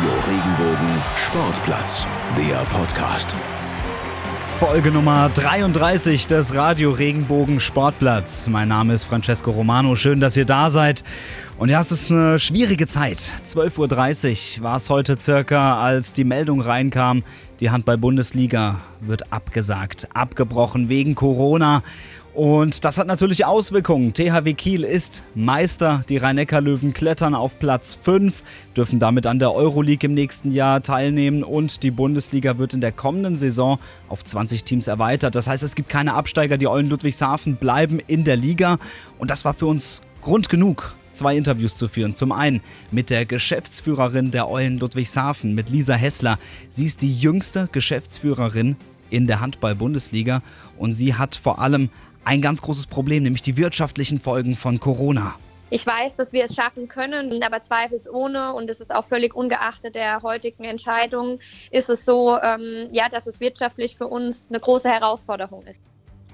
Radio Regenbogen Sportplatz, der Podcast. Folge Nummer 33 des Radio Regenbogen Sportplatz. Mein Name ist Francesco Romano. Schön, dass ihr da seid. Und ja, es ist eine schwierige Zeit. 12.30 Uhr war es heute circa, als die Meldung reinkam, die Handball-Bundesliga wird abgesagt, abgebrochen wegen Corona. Und das hat natürlich Auswirkungen. THW Kiel ist Meister. Die Rhein-Neckar-Löwen klettern auf Platz 5, dürfen damit an der Euroleague im nächsten Jahr teilnehmen und die Bundesliga wird in der kommenden Saison auf 20 Teams erweitert. Das heißt, es gibt keine Absteiger. Die Eulen Ludwigshafen bleiben in der Liga und das war für uns Grund genug, zwei Interviews zu führen. Zum einen mit der Geschäftsführerin der Eulen Ludwigshafen, mit Lisa Hessler. Sie ist die jüngste Geschäftsführerin in der Handball-Bundesliga und sie hat vor allem ein ganz großes Problem, nämlich die wirtschaftlichen Folgen von Corona. Ich weiß, dass wir es schaffen können, aber zweifelsohne, und es ist auch völlig ungeachtet der heutigen Entscheidung, ist es so, ähm, ja, dass es wirtschaftlich für uns eine große Herausforderung ist.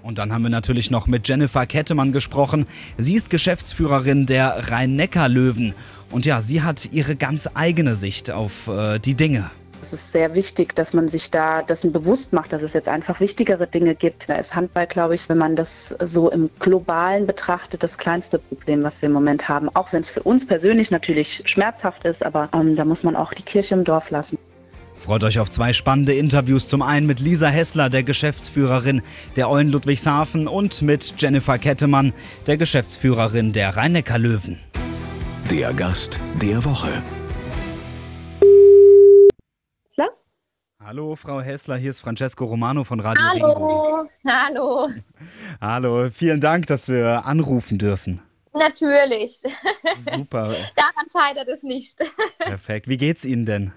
Und dann haben wir natürlich noch mit Jennifer Kettemann gesprochen. Sie ist Geschäftsführerin der Rhein-Neckar-Löwen. Und ja, sie hat ihre ganz eigene Sicht auf äh, die Dinge. Es ist sehr wichtig, dass man sich da dessen bewusst macht, dass es jetzt einfach wichtigere Dinge gibt. Da ist Handball, glaube ich, wenn man das so im globalen betrachtet, das kleinste Problem, was wir im Moment haben. Auch wenn es für uns persönlich natürlich schmerzhaft ist, aber ähm, da muss man auch die Kirche im Dorf lassen. Freut euch auf zwei spannende Interviews. Zum einen mit Lisa Hessler, der Geschäftsführerin der Eulen Ludwigshafen, und mit Jennifer Kettemann, der Geschäftsführerin der Rhein-Neckar-Löwen. Der Gast der Woche. Hallo, Frau Hessler, hier ist Francesco Romano von Radio Hallo, Regenbogen. hallo. Hallo, vielen Dank, dass wir anrufen dürfen. Natürlich. Super, Daran scheitert es nicht. perfekt. Wie geht's Ihnen denn?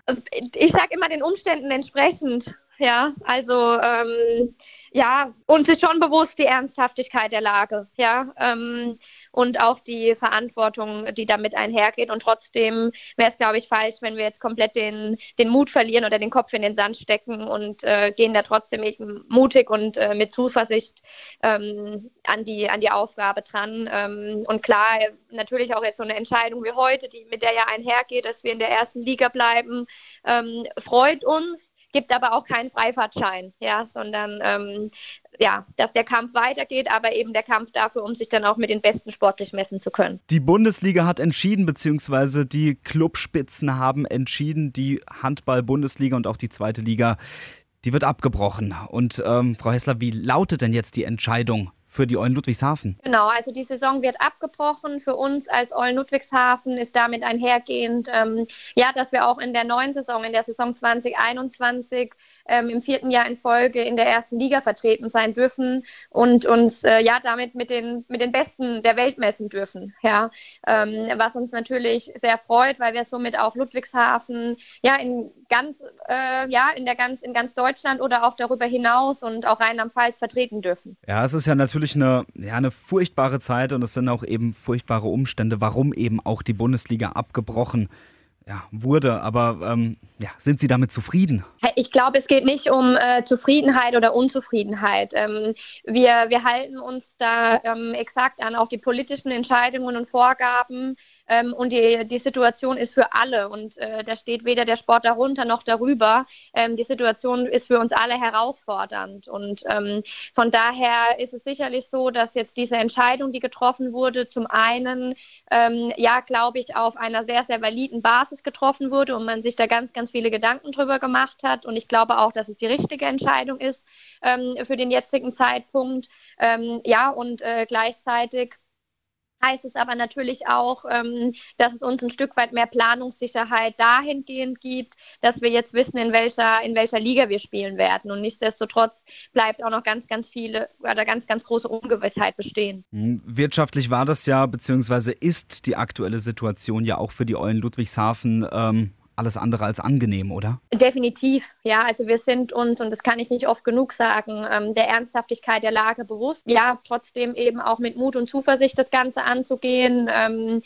Ich sage immer den Umständen entsprechend. Ja, also ähm, ja, uns ist schon bewusst die Ernsthaftigkeit der Lage, ja, ähm, und auch die Verantwortung, die damit einhergeht. Und trotzdem wäre es, glaube ich, falsch, wenn wir jetzt komplett den, den Mut verlieren oder den Kopf in den Sand stecken und äh, gehen da trotzdem mutig und äh, mit Zuversicht ähm, an, die, an die Aufgabe dran. Ähm, und klar, natürlich auch jetzt so eine Entscheidung wie heute, die mit der ja einhergeht, dass wir in der ersten Liga bleiben, ähm, freut uns gibt aber auch keinen Freifahrtschein, ja, sondern ähm, ja, dass der Kampf weitergeht, aber eben der Kampf dafür, um sich dann auch mit den Besten sportlich messen zu können. Die Bundesliga hat entschieden, beziehungsweise die Clubspitzen haben entschieden, die Handball-Bundesliga und auch die zweite Liga, die wird abgebrochen. Und ähm, Frau Hessler, wie lautet denn jetzt die Entscheidung für die Eulen Ludwigshafen? Genau, also die Saison wird abgebrochen. Für uns als Eulen Ludwigshafen ist damit einhergehend, ähm, ja, dass wir auch in der neuen Saison, in der Saison 2021, ähm, im vierten Jahr in Folge in der ersten Liga vertreten sein dürfen und uns äh, ja damit mit den, mit den Besten der Welt messen dürfen. Ja, ähm, was uns natürlich sehr freut, weil wir somit auch Ludwigshafen ja in ganz, äh, ja, in der ganz, in ganz Deutschland oder auch darüber hinaus und auch Rheinland-Pfalz vertreten dürfen. Ja, es ist ja natürlich eine, ja, eine furchtbare Zeit und es sind auch eben furchtbare Umstände, warum eben auch die Bundesliga abgebrochen ja, wurde. Aber ähm, ja, sind Sie damit zufrieden? Ich glaube, es geht nicht um äh, Zufriedenheit oder Unzufriedenheit. Ähm, wir, wir halten uns da ähm, exakt an auch die politischen Entscheidungen und Vorgaben. Ähm, und die, die Situation ist für alle. Und äh, da steht weder der Sport darunter noch darüber. Ähm, die Situation ist für uns alle herausfordernd. Und ähm, von daher ist es sicherlich so, dass jetzt diese Entscheidung, die getroffen wurde, zum einen, ähm, ja, glaube ich, auf einer sehr, sehr validen Basis getroffen wurde und man sich da ganz, ganz viele Gedanken drüber gemacht hat. Und ich glaube auch, dass es die richtige Entscheidung ist ähm, für den jetzigen Zeitpunkt. Ähm, ja, und äh, gleichzeitig heißt es aber natürlich auch, ähm, dass es uns ein Stück weit mehr Planungssicherheit dahingehend gibt, dass wir jetzt wissen, in welcher, in welcher Liga wir spielen werden. Und nichtsdestotrotz bleibt auch noch ganz, ganz viele oder ganz, ganz große Ungewissheit bestehen. Hm, wirtschaftlich war das ja, beziehungsweise ist die aktuelle Situation ja auch für die Eulen Ludwigshafen ähm, alles andere als angenehm, oder? Definitiv, ja. Also wir sind uns, und das kann ich nicht oft genug sagen, ähm, der Ernsthaftigkeit der Lage bewusst. Ja, trotzdem eben auch mit Mut und Zuversicht das Ganze anzugehen. Ähm,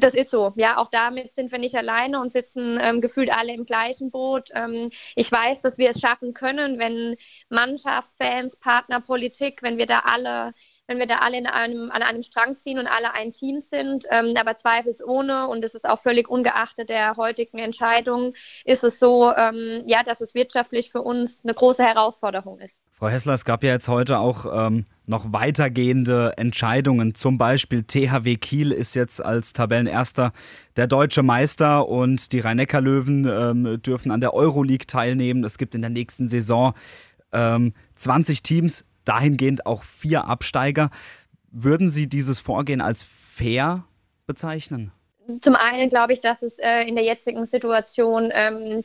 das ist so. Ja, auch damit sind wir nicht alleine und sitzen ähm, gefühlt alle im gleichen Boot. Ähm, ich weiß, dass wir es schaffen können, wenn Mannschaft, Fans, Partner, Politik, wenn wir da alle wenn wir da alle in einem, an einem Strang ziehen und alle ein Team sind. Ähm, aber zweifelsohne, und das ist auch völlig ungeachtet der heutigen Entscheidung, ist es so, ähm, ja, dass es wirtschaftlich für uns eine große Herausforderung ist. Frau Hessler, es gab ja jetzt heute auch ähm, noch weitergehende Entscheidungen. Zum Beispiel THW Kiel ist jetzt als Tabellenerster der deutsche Meister und die Rhein-Neckar-Löwen ähm, dürfen an der Euroleague teilnehmen. Es gibt in der nächsten Saison ähm, 20 Teams, dahingehend auch vier Absteiger. Würden Sie dieses Vorgehen als fair bezeichnen? Zum einen glaube ich, dass es äh, in der jetzigen Situation ähm,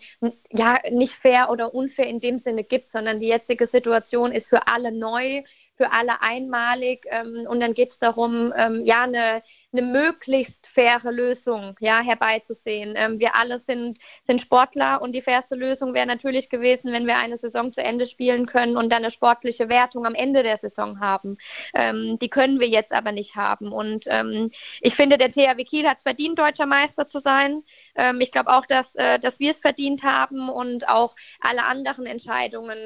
ja nicht fair oder unfair in dem Sinne gibt, sondern die jetzige Situation ist für alle neu für alle einmalig. Ähm, und dann geht es darum, ähm, ja, eine, eine möglichst faire Lösung ja, herbeizusehen. Ähm, wir alle sind, sind Sportler und die fairste Lösung wäre natürlich gewesen, wenn wir eine Saison zu Ende spielen können und dann eine sportliche Wertung am Ende der Saison haben. Ähm, die können wir jetzt aber nicht haben. Und ähm, ich finde, der THW Kiel hat es verdient, deutscher Meister zu sein. Ähm, ich glaube auch, dass, äh, dass wir es verdient haben und auch alle anderen Entscheidungen,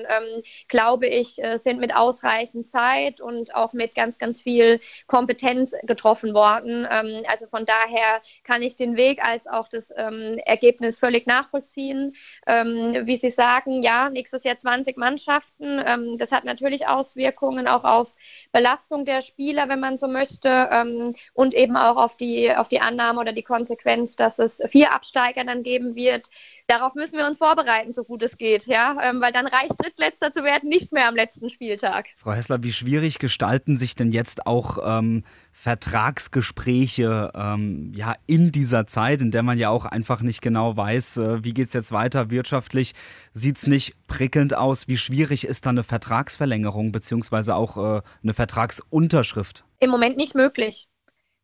glaube ich, äh, sind mit ausreichend Zeit und auch mit ganz, ganz viel Kompetenz getroffen worden. Ähm, also von daher kann ich den Weg als auch das ähm, Ergebnis völlig nachvollziehen. Ähm, wie Sie sagen, ja, nächstes Jahr 20 Mannschaften. Ähm, das hat natürlich Auswirkungen auch auf Belastung der Spieler, wenn man so möchte, ähm, und eben auch auf die, auf die Annahme oder die Konsequenz, dass es vier Absteiger dann geben wird. Darauf müssen wir uns vorbereiten, so gut es geht, ja, weil dann reicht Drittletzter zu werden nicht mehr am letzten Spieltag. Frau Hessler, wie schwierig gestalten sich denn jetzt auch ähm, Vertragsgespräche ähm, ja, in dieser Zeit, in der man ja auch einfach nicht genau weiß, äh, wie geht es jetzt weiter wirtschaftlich, sieht es nicht prickelnd aus. Wie schwierig ist da eine Vertragsverlängerung beziehungsweise auch äh, eine Vertragsunterschrift? Im Moment nicht möglich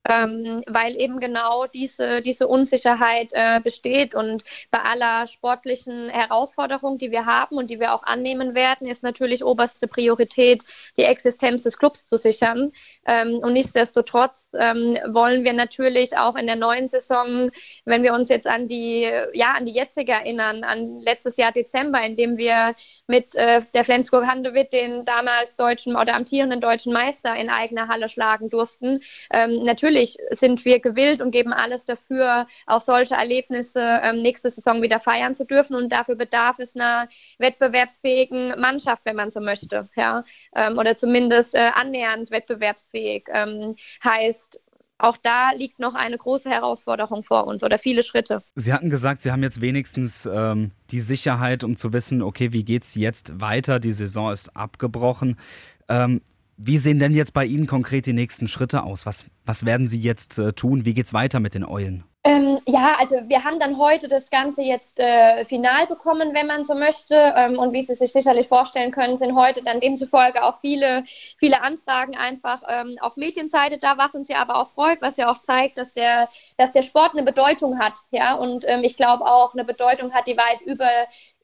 ähm, weil eben genau diese, diese Unsicherheit äh, besteht. Und bei aller sportlichen Herausforderung, die wir haben und die wir auch annehmen werden, ist natürlich oberste Priorität, die Existenz des Clubs zu sichern. Ähm, und nichtsdestotrotz ähm, wollen wir natürlich auch in der neuen Saison, wenn wir uns jetzt an die, ja, an die jetzige erinnern, an letztes Jahr Dezember, in dem wir mit äh, der Flensburg Handewitt den damals deutschen oder amtierenden deutschen Meister in eigener Halle schlagen durften, ähm, natürlich natürlich sind wir gewillt und geben alles dafür, auch solche Erlebnisse ähm, nächste Saison wieder feiern zu dürfen. Und dafür bedarf es einer wettbewerbsfähigen Mannschaft, wenn man so möchte. Ja? Ähm, oder zumindest äh, annähernd wettbewerbsfähig. Ähm, heißt, auch da liegt noch eine große Herausforderung vor uns oder viele Schritte. Sie hatten gesagt, Sie haben jetzt wenigstens ähm, die Sicherheit, um zu wissen, okay, wie geht es jetzt weiter? Die Saison ist abgebrochen. Ähm, wie sehen denn jetzt bei Ihnen konkret die nächsten Schritte aus? Was, was werden Sie jetzt äh, tun? Wie geht es weiter mit den Eulen? Ähm, ja, also wir haben dann heute das Ganze jetzt äh, final bekommen, wenn man so möchte. Ähm, und wie Sie sich sicherlich vorstellen können, sind heute dann demzufolge auch viele, viele Anfragen einfach ähm, auf Medienseite da, was uns ja aber auch freut, was ja auch zeigt, dass der, dass der Sport eine Bedeutung hat. Ja, und ähm, ich glaube auch eine Bedeutung hat, die weit über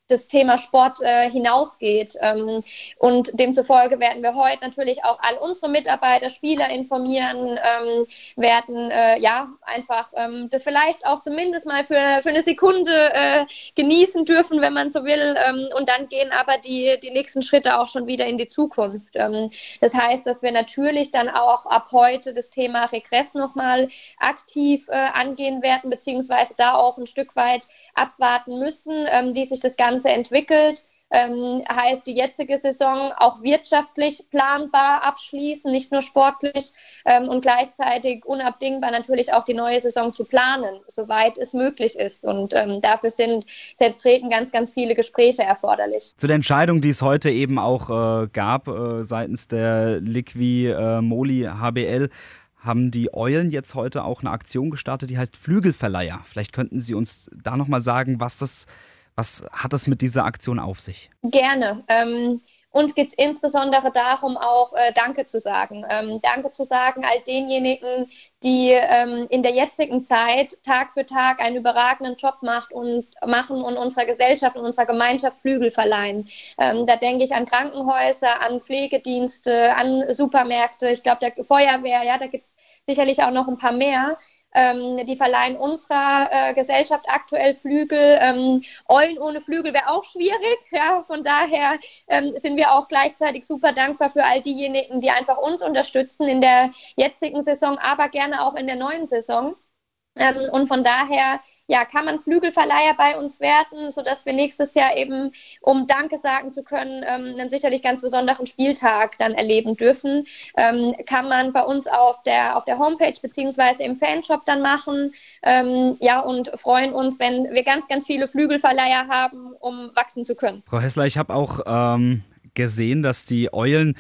das Thema Sport äh, hinausgeht. Ähm, und demzufolge werden wir heute natürlich auch all unsere Mitarbeiter, Spieler informieren, ähm, werden äh, ja einfach ähm, das vielleicht auch zumindest mal für, für eine Sekunde äh, genießen dürfen, wenn man so will. Ähm, und dann gehen aber die, die nächsten Schritte auch schon wieder in die Zukunft. Ähm, das heißt, dass wir natürlich dann auch ab heute das Thema Regress nochmal aktiv äh, angehen werden, beziehungsweise da auch ein Stück weit abwarten müssen, ähm, wie sich das Ganze Ganze entwickelt. Ähm, heißt die jetzige Saison auch wirtschaftlich planbar abschließen, nicht nur sportlich ähm, und gleichzeitig unabdingbar natürlich auch die neue Saison zu planen, soweit es möglich ist. Und ähm, dafür sind selbstredend ganz, ganz viele Gespräche erforderlich. Zu der Entscheidung, die es heute eben auch äh, gab äh, seitens der Liqui äh, Moli HBL, haben die Eulen jetzt heute auch eine Aktion gestartet, die heißt Flügelverleiher. Vielleicht könnten Sie uns da nochmal sagen, was das was hat es mit dieser Aktion auf sich? Gerne. Ähm, uns geht es insbesondere darum, auch äh, Danke zu sagen. Ähm, Danke zu sagen all denjenigen, die ähm, in der jetzigen Zeit Tag für Tag einen überragenden Job macht und, machen und unserer Gesellschaft und unserer Gemeinschaft Flügel verleihen. Ähm, da denke ich an Krankenhäuser, an Pflegedienste, an Supermärkte, ich glaube, der Feuerwehr, ja, da gibt es sicherlich auch noch ein paar mehr. Ähm, die verleihen unserer äh, Gesellschaft aktuell Flügel. Ähm, Eulen ohne Flügel wäre auch schwierig. Ja, von daher ähm, sind wir auch gleichzeitig super dankbar für all diejenigen, die einfach uns unterstützen in der jetzigen Saison, aber gerne auch in der neuen Saison. Ähm, und von daher ja, kann man Flügelverleiher bei uns werden, sodass wir nächstes Jahr eben, um Danke sagen zu können, ähm, einen sicherlich ganz besonderen Spieltag dann erleben dürfen. Ähm, kann man bei uns auf der, auf der Homepage beziehungsweise im Fanshop dann machen. Ähm, ja, und freuen uns, wenn wir ganz, ganz viele Flügelverleiher haben, um wachsen zu können. Frau Hessler, ich habe auch ähm, gesehen, dass die Eulen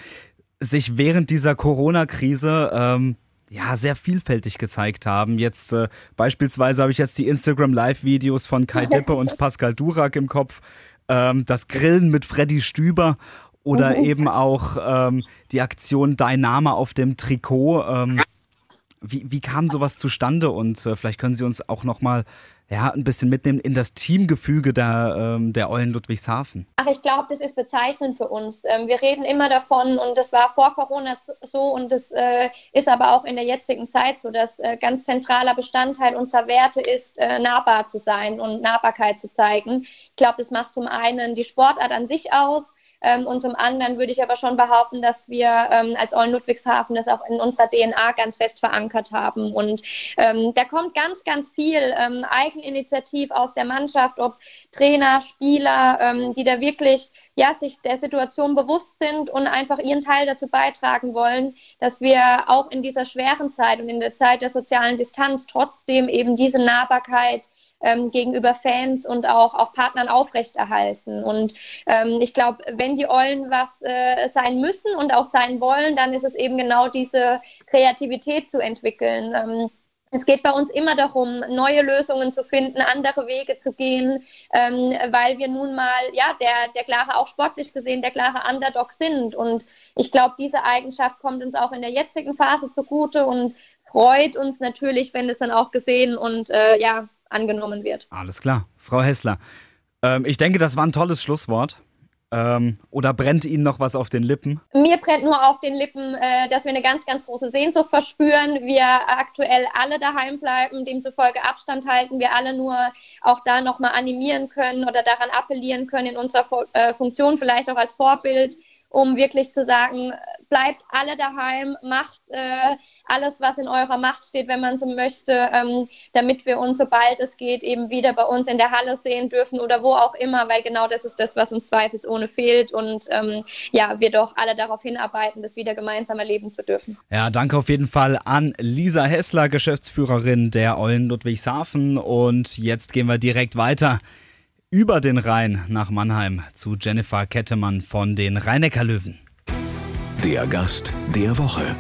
sich während dieser Corona-Krise ähm, ja, sehr vielfältig gezeigt haben. Jetzt äh, beispielsweise habe ich jetzt die Instagram Live-Videos von Kai Dippe und Pascal Durak im Kopf. Ähm, das Grillen mit Freddy Stüber oder mhm. eben auch ähm, die Aktion Dein Name auf dem Trikot. Ähm, wie, wie kam sowas zustande? Und äh, vielleicht können Sie uns auch nochmal ja, ein bisschen mitnehmen in das Teamgefüge der, ähm, der Eulen Ludwigshafen? Ach, ich glaube, das ist bezeichnend für uns. Ähm, wir reden immer davon und das war vor Corona so und das äh, ist aber auch in der jetzigen Zeit so, dass äh, ganz zentraler Bestandteil unserer Werte ist, äh, nahbar zu sein und Nahbarkeit zu zeigen. Ich glaube, das macht zum einen die Sportart an sich aus, ähm, und zum anderen würde ich aber schon behaupten, dass wir ähm, als Eulen Ludwigshafen das auch in unserer DNA ganz fest verankert haben. Und ähm, da kommt ganz, ganz viel ähm, Eigeninitiativ aus der Mannschaft, ob Trainer, Spieler, ähm, die da wirklich ja, sich der Situation bewusst sind und einfach ihren Teil dazu beitragen wollen, dass wir auch in dieser schweren Zeit und in der Zeit der sozialen Distanz trotzdem eben diese Nahbarkeit ähm, gegenüber Fans und auch, auch Partnern aufrechterhalten. Und ähm, ich glaube, wenn die Eulen was äh, sein müssen und auch sein wollen, dann ist es eben genau diese Kreativität zu entwickeln. Ähm, es geht bei uns immer darum, neue Lösungen zu finden, andere Wege zu gehen, ähm, weil wir nun mal, ja, der, der klare, auch sportlich gesehen, der klare Underdog sind. Und ich glaube, diese Eigenschaft kommt uns auch in der jetzigen Phase zugute und freut uns natürlich, wenn es dann auch gesehen und äh, ja, angenommen wird. Alles klar. Frau Hessler, ähm, ich denke, das war ein tolles Schlusswort. Ähm, oder brennt Ihnen noch was auf den Lippen? Mir brennt nur auf den Lippen, äh, dass wir eine ganz, ganz große Sehnsucht verspüren. Wir aktuell alle daheim bleiben, demzufolge Abstand halten. Wir alle nur auch da nochmal animieren können oder daran appellieren können in unserer äh, Funktion, vielleicht auch als Vorbild um wirklich zu sagen, bleibt alle daheim, macht äh, alles, was in eurer Macht steht, wenn man so möchte, ähm, damit wir uns, sobald es geht, eben wieder bei uns in der Halle sehen dürfen oder wo auch immer, weil genau das ist das, was uns zweifelsohne fehlt und ähm, ja, wir doch alle darauf hinarbeiten, das wieder gemeinsam erleben zu dürfen. Ja, danke auf jeden Fall an Lisa Hessler, Geschäftsführerin der Eulen Ludwigshafen und jetzt gehen wir direkt weiter über den Rhein nach Mannheim zu Jennifer Kettemann von den Rheinecker-Löwen. Der Gast der Woche.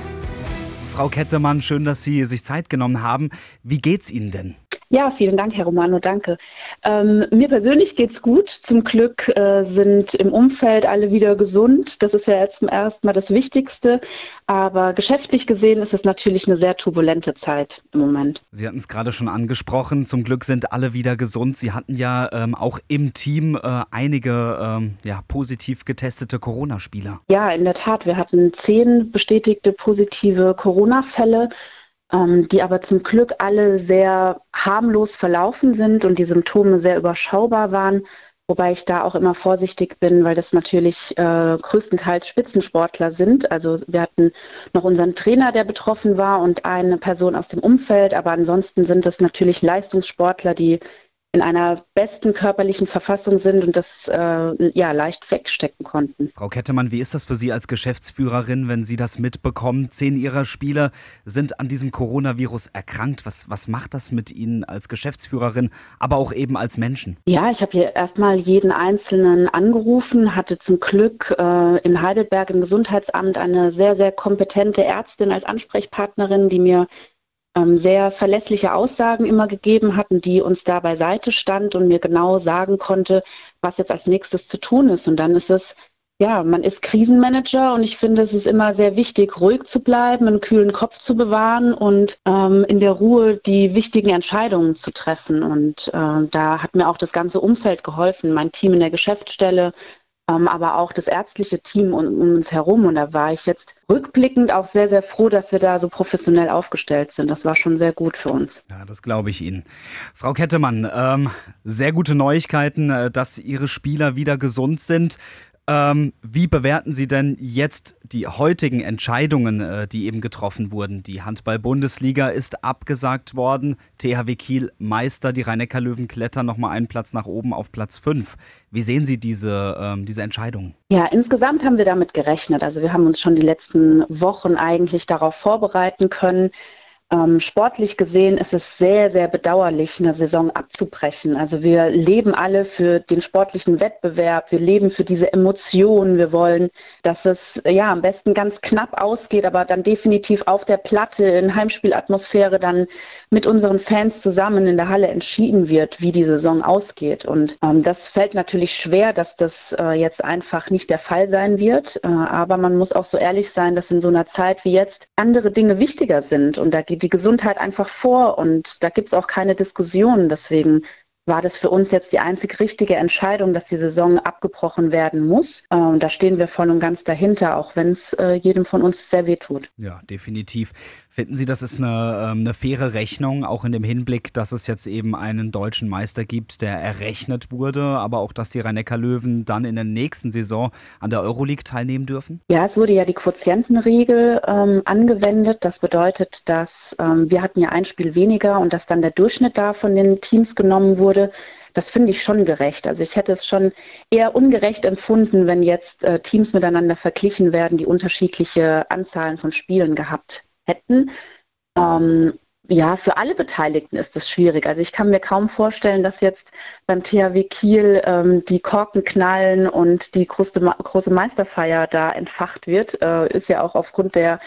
Frau Kettemann, schön, dass Sie sich Zeit genommen haben. Wie geht's Ihnen denn? Ja, vielen Dank, Herr Romano, danke. Ähm, mir persönlich geht's gut. Zum Glück äh, sind im Umfeld alle wieder gesund. Das ist ja jetzt zum ersten Mal das Wichtigste. Aber geschäftlich gesehen ist es natürlich eine sehr turbulente Zeit im Moment. Sie hatten es gerade schon angesprochen. Zum Glück sind alle wieder gesund. Sie hatten ja ähm, auch im Team äh, einige ähm, ja, positiv getestete Corona-Spieler. Ja, in der Tat. Wir hatten zehn bestätigte positive Corona-Fälle die aber zum Glück alle sehr harmlos verlaufen sind und die Symptome sehr überschaubar waren. Wobei ich da auch immer vorsichtig bin, weil das natürlich äh, größtenteils Spitzensportler sind. Also wir hatten noch unseren Trainer, der betroffen war und eine Person aus dem Umfeld. Aber ansonsten sind es natürlich Leistungssportler, die in einer besten körperlichen Verfassung sind und das äh, ja leicht wegstecken konnten. Frau Kettemann, wie ist das für Sie als Geschäftsführerin, wenn Sie das mitbekommen? Zehn Ihrer Spieler sind an diesem Coronavirus erkrankt. Was, was macht das mit Ihnen als Geschäftsführerin, aber auch eben als Menschen? Ja, ich habe hier erstmal jeden Einzelnen angerufen, hatte zum Glück äh, in Heidelberg im Gesundheitsamt eine sehr, sehr kompetente Ärztin als Ansprechpartnerin, die mir sehr verlässliche Aussagen immer gegeben hatten, die uns da beiseite stand und mir genau sagen konnte, was jetzt als nächstes zu tun ist. Und dann ist es, ja, man ist Krisenmanager und ich finde, es ist immer sehr wichtig, ruhig zu bleiben, einen kühlen Kopf zu bewahren und ähm, in der Ruhe die wichtigen Entscheidungen zu treffen. Und äh, da hat mir auch das ganze Umfeld geholfen, mein Team in der Geschäftsstelle, ähm, aber auch das ärztliche Team um, um uns herum. Und da war ich jetzt rückblickend auch sehr, sehr froh, dass wir da so professionell aufgestellt sind. Das war schon sehr gut für uns. Ja, das glaube ich Ihnen. Frau Kettemann, ähm, sehr gute Neuigkeiten, äh, dass Ihre Spieler wieder gesund sind. Ähm, wie bewerten Sie denn jetzt die heutigen Entscheidungen, äh, die eben getroffen wurden? Die Handball-Bundesliga ist abgesagt worden. THW Kiel Meister, die rhein löwen klettern nochmal einen Platz nach oben auf Platz 5. Wie sehen Sie diese, ähm, diese Entscheidung? Ja, insgesamt haben wir damit gerechnet. Also wir haben uns schon die letzten Wochen eigentlich darauf vorbereiten können. Ähm, sportlich gesehen ist es sehr, sehr bedauerlich, eine Saison abzubrechen. Also wir leben alle für den sportlichen Wettbewerb, wir leben für diese Emotionen. Wir wollen, dass es ja am besten ganz knapp ausgeht, aber dann definitiv auf der Platte in Heimspielatmosphäre dann mit unseren Fans zusammen in der Halle entschieden wird, wie die Saison ausgeht. Und ähm, das fällt natürlich schwer, dass das äh, jetzt einfach nicht der Fall sein wird. Äh, aber man muss auch so ehrlich sein, dass in so einer Zeit wie jetzt andere Dinge wichtiger sind. Und da die Gesundheit einfach vor und da gibt es auch keine Diskussion. Deswegen war das für uns jetzt die einzig richtige Entscheidung, dass die Saison abgebrochen werden muss. Und da stehen wir voll und ganz dahinter, auch wenn es äh, jedem von uns sehr weh tut. Ja, definitiv. Finden Sie, das ist eine, ähm, eine faire Rechnung, auch in dem Hinblick, dass es jetzt eben einen deutschen Meister gibt, der errechnet wurde, aber auch, dass die rhein löwen dann in der nächsten Saison an der Euroleague teilnehmen dürfen? Ja, es wurde ja die Quotientenregel ähm, angewendet. Das bedeutet, dass ähm, wir hatten ja ein Spiel weniger und dass dann der Durchschnitt da von den Teams genommen wurde. Das finde ich schon gerecht. Also ich hätte es schon eher ungerecht empfunden, wenn jetzt äh, Teams miteinander verglichen werden, die unterschiedliche Anzahlen von Spielen gehabt hätten. Ähm, ja, für alle Beteiligten ist das schwierig. Also ich kann mir kaum vorstellen, dass jetzt beim THW Kiel ähm, die Korken knallen und die große, große Meisterfeier da entfacht wird. Äh, ist ja auch aufgrund der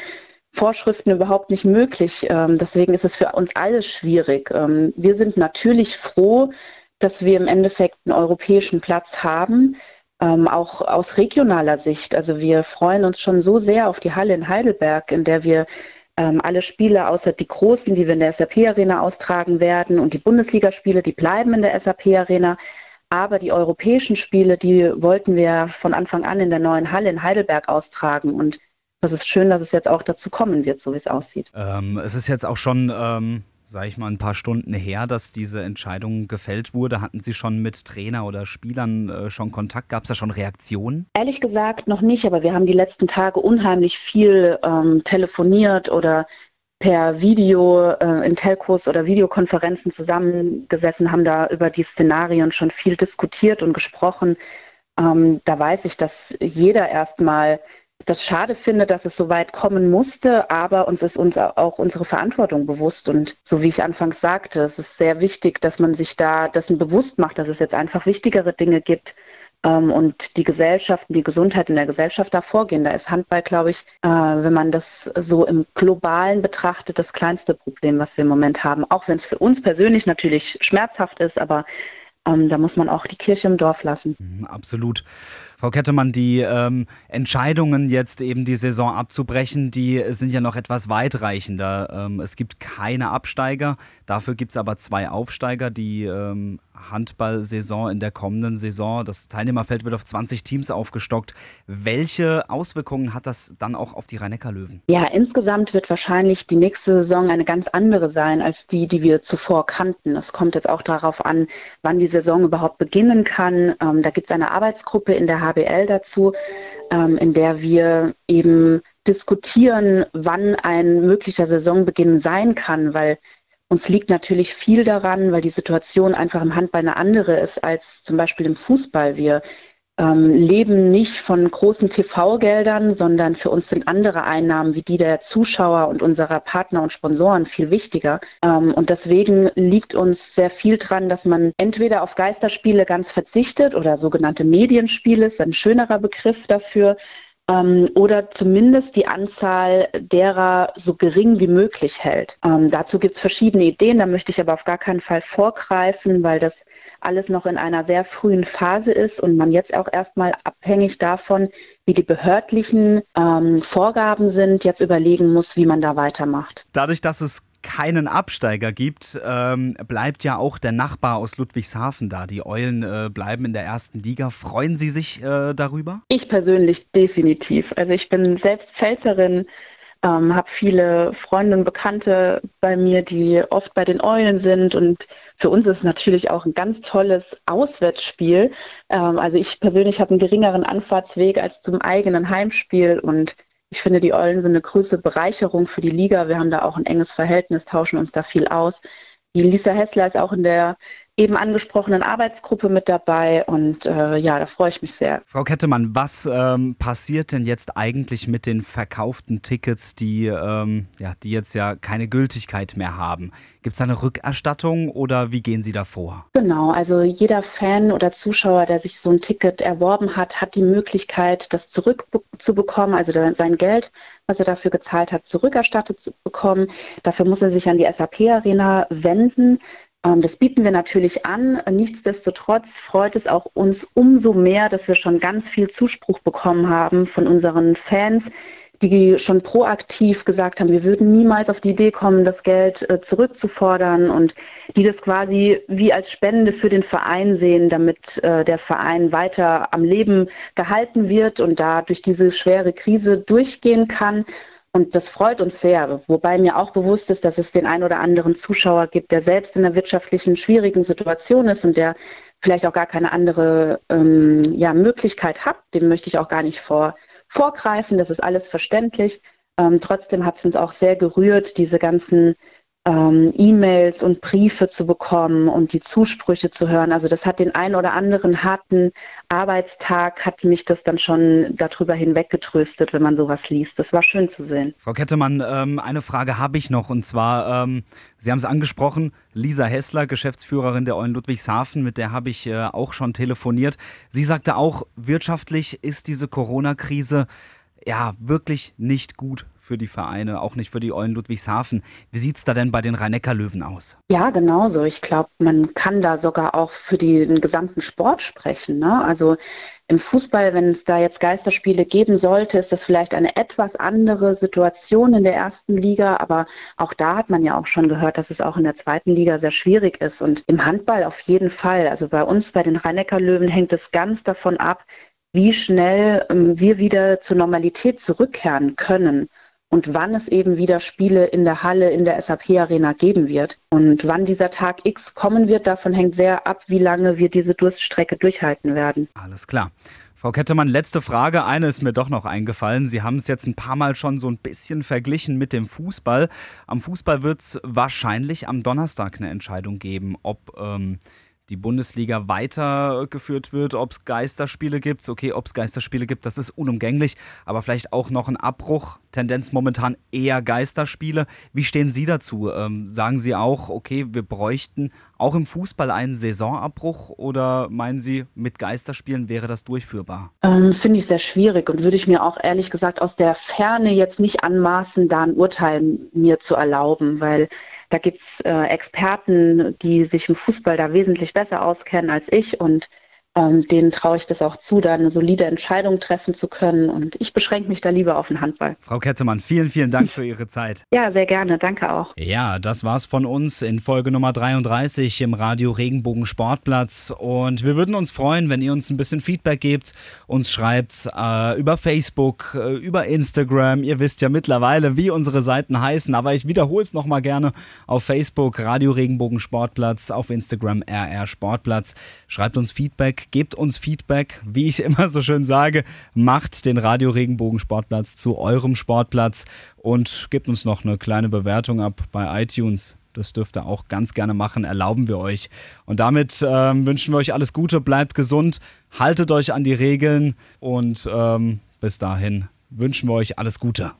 Vorschriften überhaupt nicht möglich. Ähm, deswegen ist es für uns alle schwierig. Ähm, wir sind natürlich froh, dass wir im Endeffekt einen europäischen Platz haben, ähm, auch aus regionaler Sicht. Also wir freuen uns schon so sehr auf die Halle in Heidelberg, in der wir ähm, alle Spiele außer die großen, die wir in der SAP-Arena austragen werden und die Bundesligaspiele, die bleiben in der SAP-Arena. Aber die europäischen Spiele, die wollten wir von Anfang an in der neuen Halle in Heidelberg austragen. Und das ist schön, dass es jetzt auch dazu kommen wird, so wie es aussieht. Ähm, es ist jetzt auch schon ähm, sage ich mal, ein paar Stunden her, dass diese Entscheidung gefällt wurde. Hatten Sie schon mit Trainer oder Spielern äh, schon Kontakt? Gab es da schon Reaktionen? Ehrlich gesagt noch nicht, aber wir haben die letzten Tage unheimlich viel ähm, telefoniert oder per Video äh, in Telcos oder Videokonferenzen zusammengesessen, haben da über die Szenarien schon viel diskutiert und gesprochen. Ähm, da weiß ich, dass jeder erstmal das schade finde, dass es so weit kommen musste, aber uns ist uns auch unsere Verantwortung bewusst. Und so wie ich anfangs sagte, es ist sehr wichtig, dass man sich da dessen bewusst macht, dass es jetzt einfach wichtigere Dinge gibt ähm, und die Gesellschaft und die Gesundheit in der Gesellschaft da vorgehen. Da ist Handball, glaube ich, äh, wenn man das so im Globalen betrachtet, das kleinste Problem, was wir im Moment haben. Auch wenn es für uns persönlich natürlich schmerzhaft ist, aber ähm, da muss man auch die Kirche im Dorf lassen. Mhm, absolut. Frau Kettemann, die ähm, Entscheidungen jetzt eben die Saison abzubrechen, die sind ja noch etwas weitreichender. Ähm, es gibt keine Absteiger, dafür gibt es aber zwei Aufsteiger. Die ähm, Handball-Saison in der kommenden Saison, das Teilnehmerfeld wird auf 20 Teams aufgestockt. Welche Auswirkungen hat das dann auch auf die rhein löwen Ja, insgesamt wird wahrscheinlich die nächste Saison eine ganz andere sein als die, die wir zuvor kannten. Es kommt jetzt auch darauf an, wann die Saison überhaupt beginnen kann. Ähm, da gibt es eine Arbeitsgruppe in der HBL dazu, ähm, in der wir eben diskutieren, wann ein möglicher Saisonbeginn sein kann, weil uns liegt natürlich viel daran, weil die Situation einfach im Handball eine andere ist als zum Beispiel im Fußball. Wir ähm, leben nicht von großen TV-Geldern, sondern für uns sind andere Einnahmen wie die der Zuschauer und unserer Partner und Sponsoren viel wichtiger. Ähm, und deswegen liegt uns sehr viel dran, dass man entweder auf Geisterspiele ganz verzichtet oder sogenannte Medienspiele ist ein schönerer Begriff dafür, ähm, oder zumindest die Anzahl derer so gering wie möglich hält. Ähm, dazu gibt es verschiedene Ideen, da möchte ich aber auf gar keinen Fall vorgreifen, weil das alles noch in einer sehr frühen Phase ist und man jetzt auch erstmal abhängig davon, wie die behördlichen ähm, Vorgaben sind, jetzt überlegen muss, wie man da weitermacht. Dadurch, dass es keinen Absteiger gibt, ähm, bleibt ja auch der Nachbar aus Ludwigshafen da. Die Eulen äh, bleiben in der ersten Liga. Freuen Sie sich äh, darüber? Ich persönlich definitiv. Also ich bin selbst Pfälzerin, ähm, habe viele Freunde und Bekannte bei mir, die oft bei den Eulen sind. Und für uns ist es natürlich auch ein ganz tolles Auswärtsspiel. Ähm, also ich persönlich habe einen geringeren Anfahrtsweg als zum eigenen Heimspiel. Und ich finde, die Eulen sind eine größere Bereicherung für die Liga. Wir haben da auch ein enges Verhältnis, tauschen uns da viel aus. Die Lisa Hessler ist auch in der eben angesprochenen Arbeitsgruppe mit dabei und äh, ja, da freue ich mich sehr. Frau Kettemann, was ähm, passiert denn jetzt eigentlich mit den verkauften Tickets, die, ähm, ja, die jetzt ja keine Gültigkeit mehr haben? Gibt es da eine Rückerstattung oder wie gehen Sie da vor? Genau, also jeder Fan oder Zuschauer, der sich so ein Ticket erworben hat, hat die Möglichkeit, das zurückzubekommen, also sein Geld, was er dafür gezahlt hat, zurückerstattet zu bekommen. Dafür muss er sich an die SAP-Arena wenden. Ähm, das bieten wir natürlich an. Nichtsdestotrotz freut es auch uns umso mehr, dass wir schon ganz viel Zuspruch bekommen haben von unseren Fans, die schon proaktiv gesagt haben, wir würden niemals auf die Idee kommen, das Geld äh, zurückzufordern und die das quasi wie als Spende für den Verein sehen, damit äh, der Verein weiter am Leben gehalten wird und da durch diese schwere Krise durchgehen kann. Und das freut uns sehr, wobei mir auch bewusst ist, dass es den ein oder anderen Zuschauer gibt, der selbst in einer wirtschaftlichen schwierigen Situation ist und der vielleicht auch gar keine andere ähm, ja, Möglichkeit hat. Dem möchte ich auch gar nicht vor, vorgreifen. Das ist alles verständlich. Ähm, trotzdem hat es uns auch sehr gerührt, diese ganzen ähm, E-Mails und Briefe zu bekommen und die Zusprüche zu hören. Also das hat den einen oder anderen harten Arbeitstag, hat mich das dann schon darüber hinweggetröstet, wenn man sowas liest. Das war schön zu sehen. Frau Kettemann, ähm, eine Frage habe ich noch und zwar, ähm, Sie haben es angesprochen, Lisa Hessler, Geschäftsführerin der Eulen Ludwigshafen, mit der habe ich äh, auch schon telefoniert. Sie sagte auch, wirtschaftlich ist diese Corona-Krise ja wirklich nicht gut für die Vereine, auch nicht für die Eulen Ludwigshafen. Wie sieht es da denn bei den Rhein-Neckar-Löwen aus? Ja, genauso. Ich glaube, man kann da sogar auch für den gesamten Sport sprechen. Ne? Also im Fußball, wenn es da jetzt Geisterspiele geben sollte, ist das vielleicht eine etwas andere Situation in der ersten Liga. Aber auch da hat man ja auch schon gehört, dass es auch in der zweiten Liga sehr schwierig ist. Und im Handball auf jeden Fall. Also bei uns, bei den Rhein-Neckar-Löwen, hängt es ganz davon ab, wie schnell ähm, wir wieder zur Normalität zurückkehren können und wann es eben wieder Spiele in der Halle, in der SAP-Arena geben wird. Und wann dieser Tag X kommen wird, davon hängt sehr ab, wie lange wir diese Durststrecke durchhalten werden. Alles klar. Frau Kettemann, letzte Frage. Eine ist mir doch noch eingefallen. Sie haben es jetzt ein paar Mal schon so ein bisschen verglichen mit dem Fußball. Am Fußball wird es wahrscheinlich am Donnerstag eine Entscheidung geben, ob ähm, die Bundesliga weitergeführt wird, ob es Geisterspiele gibt. Okay, ob es Geisterspiele gibt, das ist unumgänglich, aber vielleicht auch noch ein Abbruch. Tendenz momentan eher Geisterspiele. Wie stehen Sie dazu? Ähm, sagen Sie auch, okay, wir bräuchten auch im Fußball einen Saisonabbruch oder meinen Sie, mit Geisterspielen wäre das durchführbar? Ähm, Finde ich sehr schwierig und würde ich mir auch ehrlich gesagt aus der Ferne jetzt nicht anmaßen, da ein Urteil mir zu erlauben, weil da gibt es äh, Experten, die sich im Fußball da wesentlich besser auskennen als ich und ähm, denen traue ich das auch zu, da eine solide Entscheidung treffen zu können. Und ich beschränke mich da lieber auf den Handball. Frau Ketzemann, vielen, vielen Dank für Ihre Zeit. Ja, sehr gerne. Danke auch. Ja, das war's von uns in Folge Nummer 33 im Radio Regenbogen Sportplatz. Und wir würden uns freuen, wenn ihr uns ein bisschen Feedback gebt, uns schreibt äh, über Facebook, äh, über Instagram. Ihr wisst ja mittlerweile, wie unsere Seiten heißen, aber ich wiederhole es nochmal gerne auf Facebook Radio Regenbogen Sportplatz, auf Instagram RR Sportplatz. Schreibt uns Feedback gebt uns Feedback. Wie ich immer so schön sage, macht den Radio Regenbogen Sportplatz zu eurem Sportplatz und gebt uns noch eine kleine Bewertung ab bei iTunes. Das dürft ihr auch ganz gerne machen, erlauben wir euch. Und damit äh, wünschen wir euch alles Gute, bleibt gesund, haltet euch an die Regeln und ähm, bis dahin wünschen wir euch alles Gute.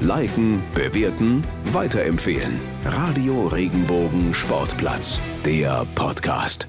Liken, bewerten, weiterempfehlen. Radio Regenbogen Sportplatz, der Podcast.